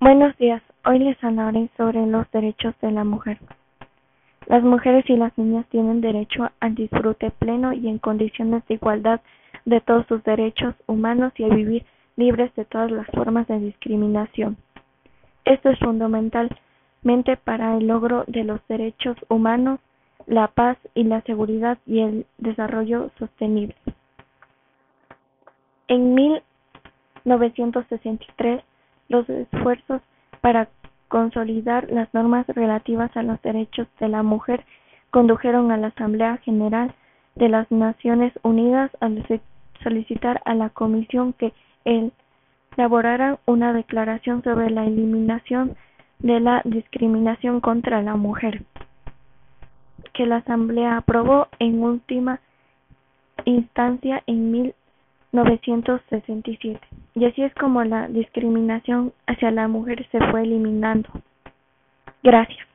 Buenos días, hoy les hablaré sobre los derechos de la mujer. Las mujeres y las niñas tienen derecho al disfrute pleno y en condiciones de igualdad de todos sus derechos humanos y a vivir libres de todas las formas de discriminación. Esto es fundamentalmente para el logro de los derechos humanos, la paz y la seguridad y el desarrollo sostenible. En 1963, los esfuerzos para consolidar las normas relativas a los derechos de la mujer condujeron a la Asamblea General de las Naciones Unidas a solicitar a la Comisión que elaborara una declaración sobre la eliminación de la discriminación contra la mujer, que la Asamblea aprobó en última instancia en 1967. Y así es como la discriminación hacia la mujer se fue eliminando. Gracias.